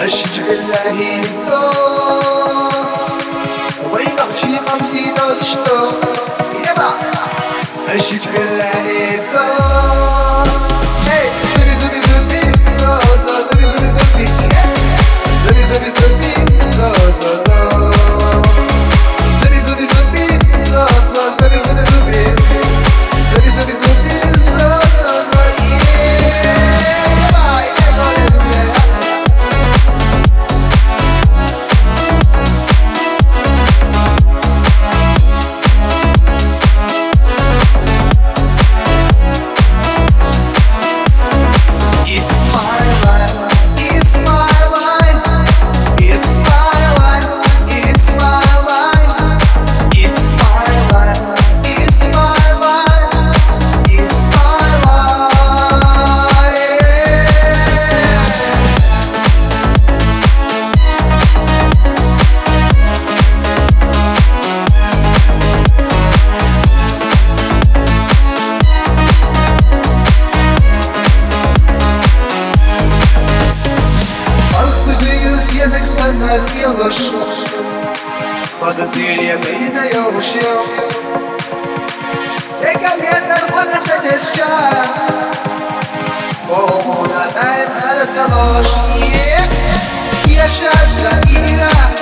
اشجع العين وين أختي خمسين ناس я наделаешь Фаза свинья меня я ушел Regalenler bana seleşçe Boğumuna daim arkadaş. Yaşarsa İran